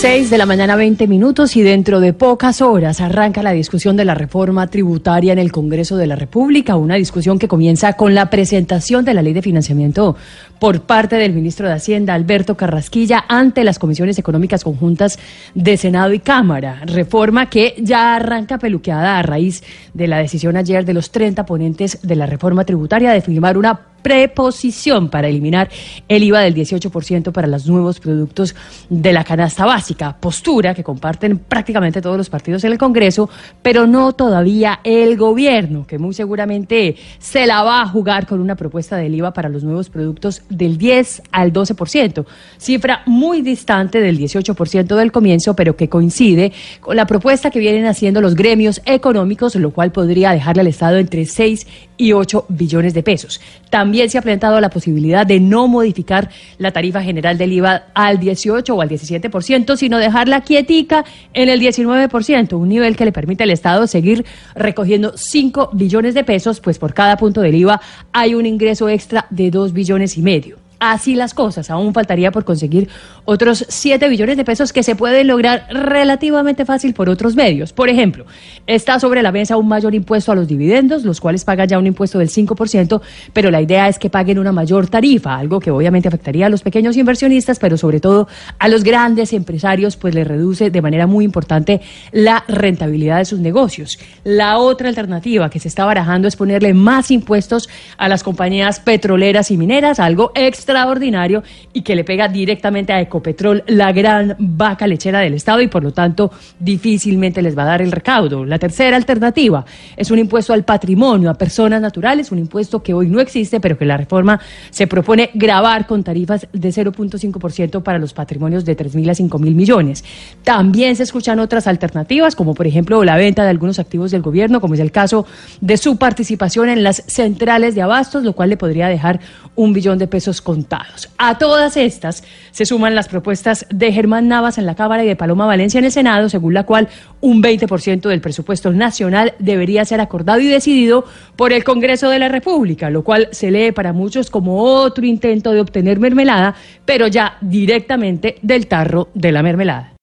6 de la mañana 20 minutos y dentro de pocas horas arranca la discusión de la reforma tributaria en el Congreso de la República, una discusión que comienza con la presentación de la ley de financiamiento por parte del ministro de Hacienda, Alberto Carrasquilla, ante las comisiones económicas conjuntas de Senado y Cámara. Reforma que ya arranca peluqueada a raíz de la decisión ayer de los 30 ponentes de la reforma tributaria de firmar una preposición para eliminar el IVA del 18% para los nuevos productos de la canasta básica, postura que comparten prácticamente todos los partidos en el Congreso, pero no todavía el gobierno, que muy seguramente se la va a jugar con una propuesta del IVA para los nuevos productos del 10 al 12%, cifra muy distante del 18% del comienzo, pero que coincide con la propuesta que vienen haciendo los gremios económicos, lo cual podría dejarle al Estado entre 6 y 8 billones de pesos. También se ha planteado la posibilidad de no modificar la tarifa general del IVA al 18 o al 17%, sino dejarla quietica en el 19%, un nivel que le permite al Estado seguir recogiendo 5 billones de pesos, pues por cada punto del IVA hay un ingreso extra de 2 billones y medio. Así las cosas, aún faltaría por conseguir otros 7 billones de pesos que se pueden lograr relativamente fácil por otros medios. Por ejemplo, está sobre la mesa un mayor impuesto a los dividendos, los cuales pagan ya un impuesto del 5%, pero la idea es que paguen una mayor tarifa, algo que obviamente afectaría a los pequeños inversionistas, pero sobre todo a los grandes empresarios, pues les reduce de manera muy importante la rentabilidad de sus negocios. La otra alternativa que se está barajando es ponerle más impuestos a las compañías petroleras y mineras, algo extra extraordinario y que le pega directamente a Ecopetrol, la gran vaca lechera del Estado, y por lo tanto difícilmente les va a dar el recaudo. La tercera alternativa es un impuesto al patrimonio, a personas naturales, un impuesto que hoy no existe, pero que la reforma se propone grabar con tarifas de 0.5% para los patrimonios de 3.000 a 5.000 millones. También se escuchan otras alternativas, como por ejemplo la venta de algunos activos del gobierno, como es el caso de su participación en las centrales de abastos, lo cual le podría dejar un billón de pesos con a todas estas se suman las propuestas de Germán Navas en la Cámara y de Paloma Valencia en el Senado, según la cual un 20% del presupuesto nacional debería ser acordado y decidido por el Congreso de la República, lo cual se lee para muchos como otro intento de obtener mermelada, pero ya directamente del tarro de la mermelada.